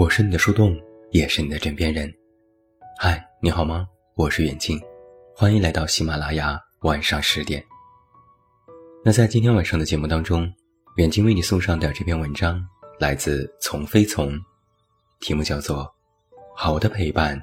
我是你的树洞，也是你的枕边人。嗨，你好吗？我是远近，欢迎来到喜马拉雅晚上十点。那在今天晚上的节目当中，远近为你送上的这篇文章来自从非从，题目叫做《好的陪伴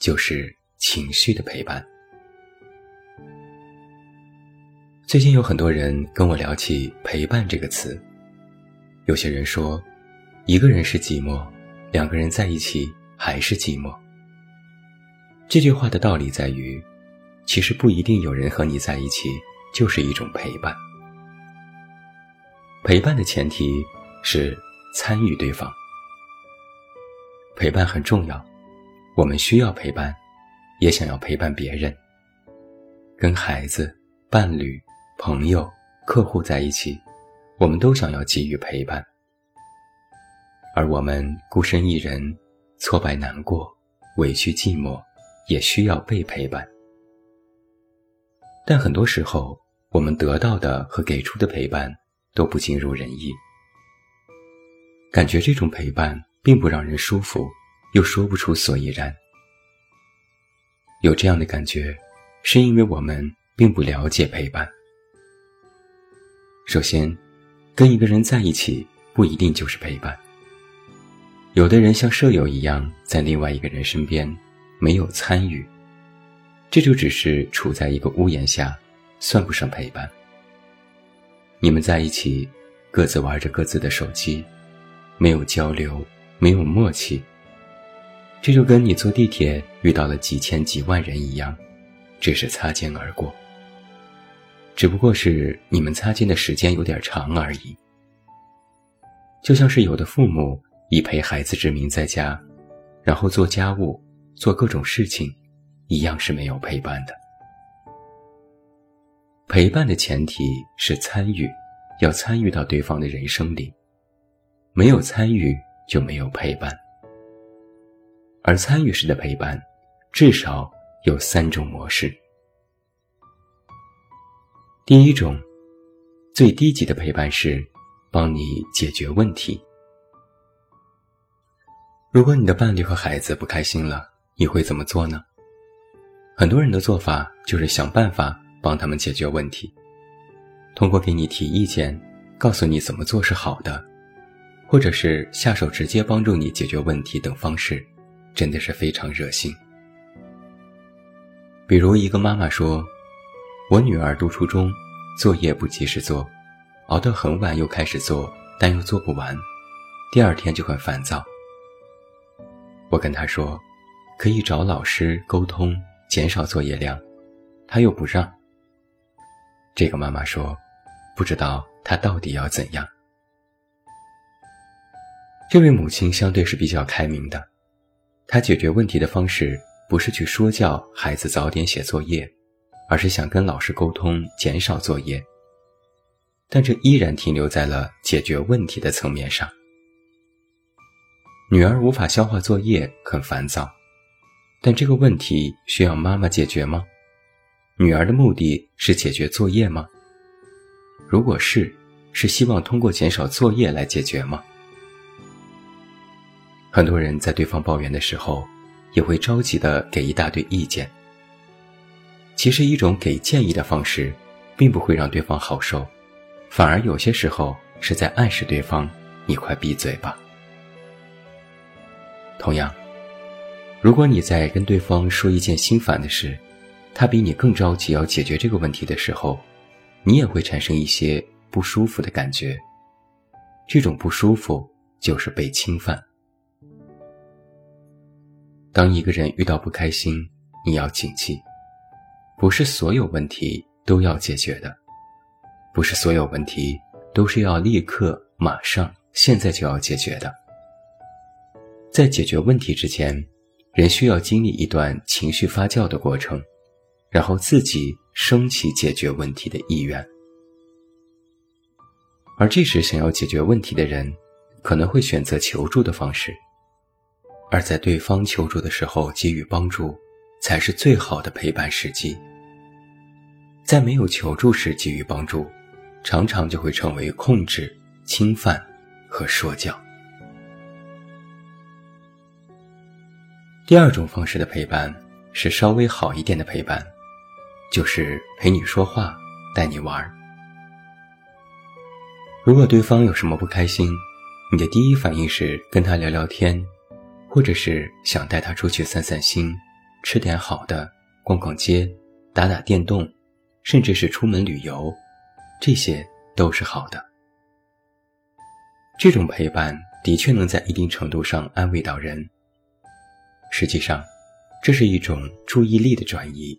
就是情绪的陪伴》。最近有很多人跟我聊起“陪伴”这个词，有些人说，一个人是寂寞。两个人在一起还是寂寞。这句话的道理在于，其实不一定有人和你在一起就是一种陪伴。陪伴的前提是参与对方。陪伴很重要，我们需要陪伴，也想要陪伴别人。跟孩子、伴侣、朋友、客户在一起，我们都想要给予陪伴。而我们孤身一人，挫败难过，委屈寂寞，也需要被陪伴。但很多时候，我们得到的和给出的陪伴都不尽如人意，感觉这种陪伴并不让人舒服，又说不出所以然。有这样的感觉，是因为我们并不了解陪伴。首先，跟一个人在一起不一定就是陪伴。有的人像舍友一样在另外一个人身边，没有参与，这就只是处在一个屋檐下，算不上陪伴。你们在一起，各自玩着各自的手机，没有交流，没有默契。这就跟你坐地铁遇到了几千几万人一样，只是擦肩而过。只不过是你们擦肩的时间有点长而已。就像是有的父母。以陪孩子之名在家，然后做家务、做各种事情，一样是没有陪伴的。陪伴的前提是参与，要参与到对方的人生里。没有参与就没有陪伴。而参与式的陪伴，至少有三种模式。第一种，最低级的陪伴是帮你解决问题。如果你的伴侣和孩子不开心了，你会怎么做呢？很多人的做法就是想办法帮他们解决问题，通过给你提意见，告诉你怎么做是好的，或者是下手直接帮助你解决问题等方式，真的是非常热心。比如一个妈妈说：“我女儿读初中，作业不及时做，熬到很晚又开始做，但又做不完，第二天就很烦躁。”我跟他说，可以找老师沟通，减少作业量，他又不让。这个妈妈说，不知道他到底要怎样。这位母亲相对是比较开明的，她解决问题的方式不是去说教孩子早点写作业，而是想跟老师沟通，减少作业。但这依然停留在了解决问题的层面上。女儿无法消化作业，很烦躁，但这个问题需要妈妈解决吗？女儿的目的是解决作业吗？如果是，是希望通过减少作业来解决吗？很多人在对方抱怨的时候，也会着急的给一大堆意见。其实，一种给建议的方式，并不会让对方好受，反而有些时候是在暗示对方：“你快闭嘴吧。”同样，如果你在跟对方说一件心烦的事，他比你更着急要解决这个问题的时候，你也会产生一些不舒服的感觉。这种不舒服就是被侵犯。当一个人遇到不开心，你要谨记，不是所有问题都要解决的，不是所有问题都是要立刻、马上、现在就要解决的。在解决问题之前，人需要经历一段情绪发酵的过程，然后自己升起解决问题的意愿。而这时，想要解决问题的人可能会选择求助的方式，而在对方求助的时候给予帮助，才是最好的陪伴时机。在没有求助时给予帮助，常常就会成为控制、侵犯和说教。第二种方式的陪伴是稍微好一点的陪伴，就是陪你说话，带你玩儿。如果对方有什么不开心，你的第一反应是跟他聊聊天，或者是想带他出去散散心，吃点好的，逛逛街，打打电动，甚至是出门旅游，这些都是好的。这种陪伴的确能在一定程度上安慰到人。实际上，这是一种注意力的转移。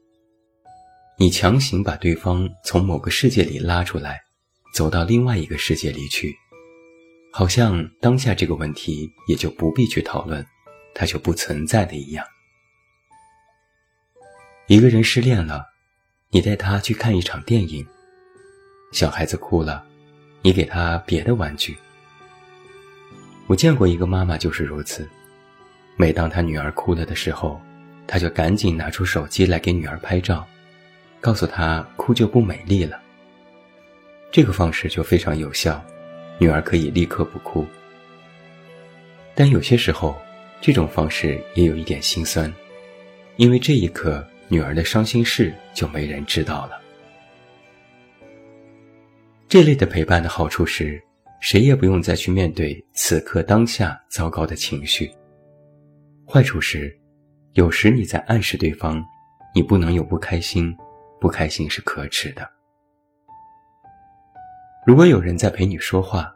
你强行把对方从某个世界里拉出来，走到另外一个世界里去，好像当下这个问题也就不必去讨论，它就不存在的一样。一个人失恋了，你带他去看一场电影；小孩子哭了，你给他别的玩具。我见过一个妈妈就是如此。每当他女儿哭了的时候，他就赶紧拿出手机来给女儿拍照，告诉她哭就不美丽了。这个方式就非常有效，女儿可以立刻不哭。但有些时候，这种方式也有一点心酸，因为这一刻女儿的伤心事就没人知道了。这类的陪伴的好处是，谁也不用再去面对此刻当下糟糕的情绪。坏处是，有时你在暗示对方，你不能有不开心，不开心是可耻的。如果有人在陪你说话，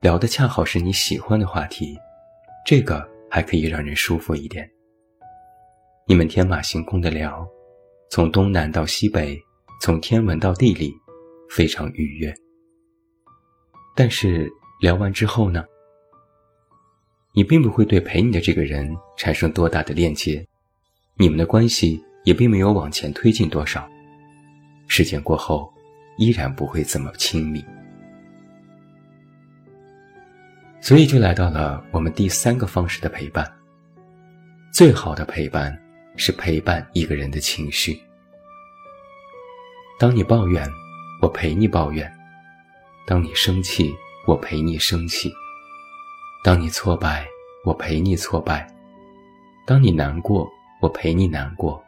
聊的恰好是你喜欢的话题，这个还可以让人舒服一点。你们天马行空的聊，从东南到西北，从天文到地理，非常愉悦。但是聊完之后呢？你并不会对陪你的这个人产生多大的链接，你们的关系也并没有往前推进多少。时间过后，依然不会这么亲密。所以就来到了我们第三个方式的陪伴。最好的陪伴是陪伴一个人的情绪。当你抱怨，我陪你抱怨；当你生气，我陪你生气。当你挫败，我陪你挫败；当你难过，我陪你难过；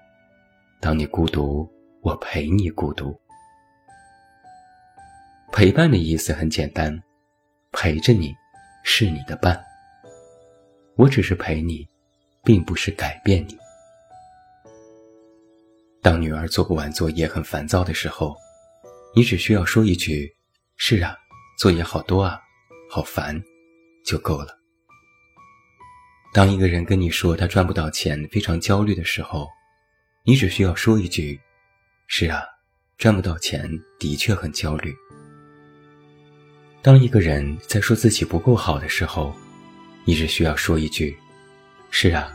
当你孤独，我陪你孤独。陪伴的意思很简单，陪着你，是你的伴。我只是陪你，并不是改变你。当女儿做不完作业很烦躁的时候，你只需要说一句：“是啊，作业好多啊，好烦。”就够了。当一个人跟你说他赚不到钱，非常焦虑的时候，你只需要说一句：“是啊，赚不到钱的确很焦虑。”当一个人在说自己不够好的时候，你只需要说一句：“是啊，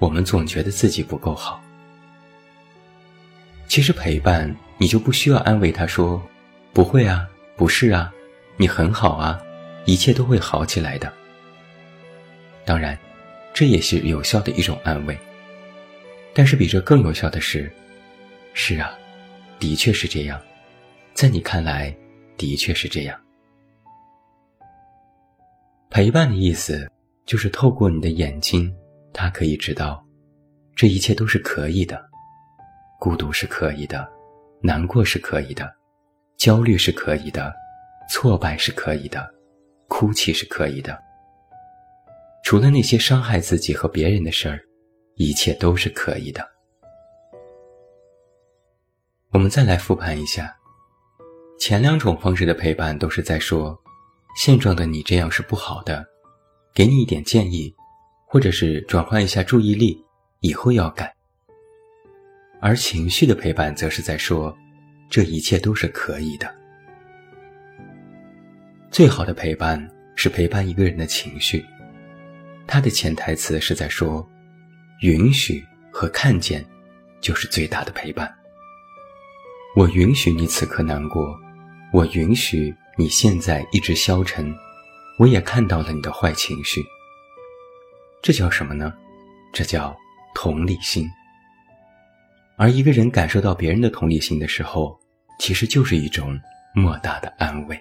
我们总觉得自己不够好。”其实陪伴你就不需要安慰他说：“不会啊，不是啊，你很好啊。”一切都会好起来的。当然，这也是有效的一种安慰。但是比这更有效的是，是啊，的确是这样，在你看来，的确是这样。陪伴的意思就是透过你的眼睛，他可以知道，这一切都是可以的，孤独是可以的，难过是可以的，焦虑是可以的，挫败是可以的。哭泣是可以的，除了那些伤害自己和别人的事儿，一切都是可以的。我们再来复盘一下，前两种方式的陪伴都是在说，现状的你这样是不好的，给你一点建议，或者是转换一下注意力，以后要改。而情绪的陪伴则是在说，这一切都是可以的。最好的陪伴是陪伴一个人的情绪，它的潜台词是在说，允许和看见，就是最大的陪伴。我允许你此刻难过，我允许你现在一直消沉，我也看到了你的坏情绪。这叫什么呢？这叫同理心。而一个人感受到别人的同理心的时候，其实就是一种莫大的安慰。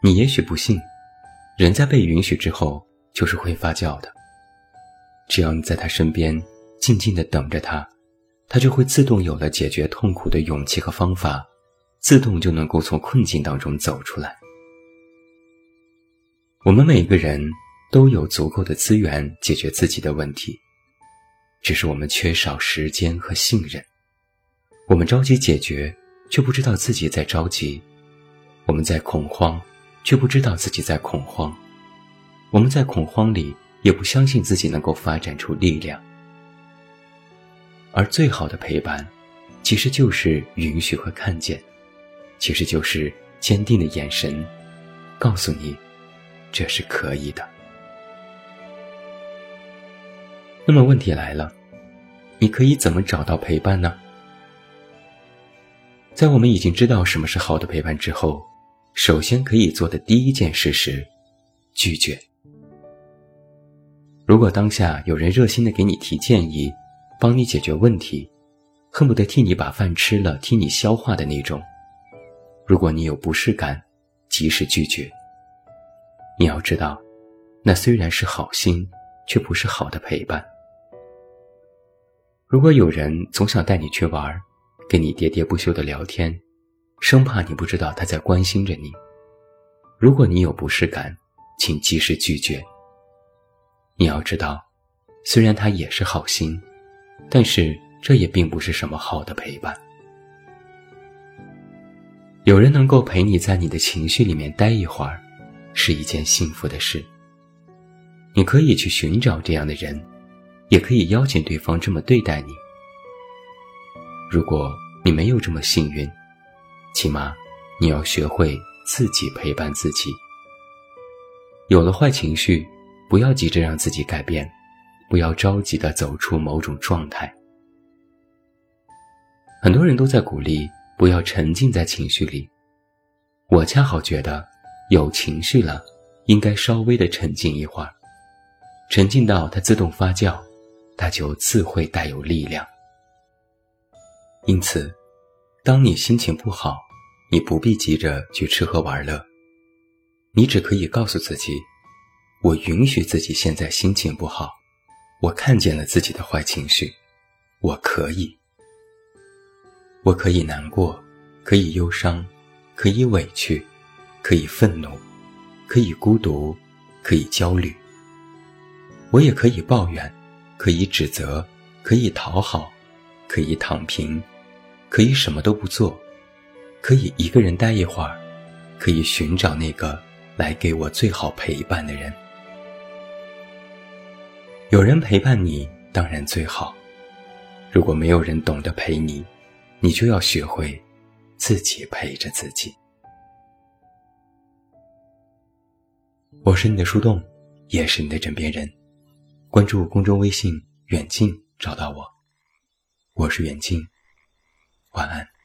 你也许不信，人在被允许之后就是会发酵的。只要你在他身边，静静的等着他，他就会自动有了解决痛苦的勇气和方法，自动就能够从困境当中走出来。我们每个人都有足够的资源解决自己的问题，只是我们缺少时间和信任。我们着急解决，却不知道自己在着急；我们在恐慌，却不知道自己在恐慌；我们在恐慌里。也不相信自己能够发展出力量，而最好的陪伴，其实就是允许和看见，其实就是坚定的眼神，告诉你，这是可以的。那么问题来了，你可以怎么找到陪伴呢？在我们已经知道什么是好的陪伴之后，首先可以做的第一件事是拒绝。如果当下有人热心的给你提建议，帮你解决问题，恨不得替你把饭吃了，替你消化的那种，如果你有不适感，及时拒绝。你要知道，那虽然是好心，却不是好的陪伴。如果有人总想带你去玩，跟你喋喋不休的聊天，生怕你不知道他在关心着你，如果你有不适感，请及时拒绝。你要知道，虽然他也是好心，但是这也并不是什么好的陪伴。有人能够陪你在你的情绪里面待一会儿，是一件幸福的事。你可以去寻找这样的人，也可以邀请对方这么对待你。如果你没有这么幸运，起码你要学会自己陪伴自己。有了坏情绪。不要急着让自己改变，不要着急的走出某种状态。很多人都在鼓励不要沉浸在情绪里，我恰好觉得有情绪了，应该稍微的沉浸一会儿，沉浸到它自动发酵，它就自会带有力量。因此，当你心情不好，你不必急着去吃喝玩乐，你只可以告诉自己。我允许自己现在心情不好，我看见了自己的坏情绪，我可以，我可以难过，可以忧伤，可以委屈，可以愤怒，可以孤独，可以焦虑。我也可以抱怨，可以指责，可以讨好，可以躺平，可以什么都不做，可以一个人待一会儿，可以寻找那个来给我最好陪伴的人。有人陪伴你，当然最好。如果没有人懂得陪你，你就要学会自己陪着自己。我是你的树洞，也是你的枕边人。关注公众微信“远近”，找到我。我是远近，晚安。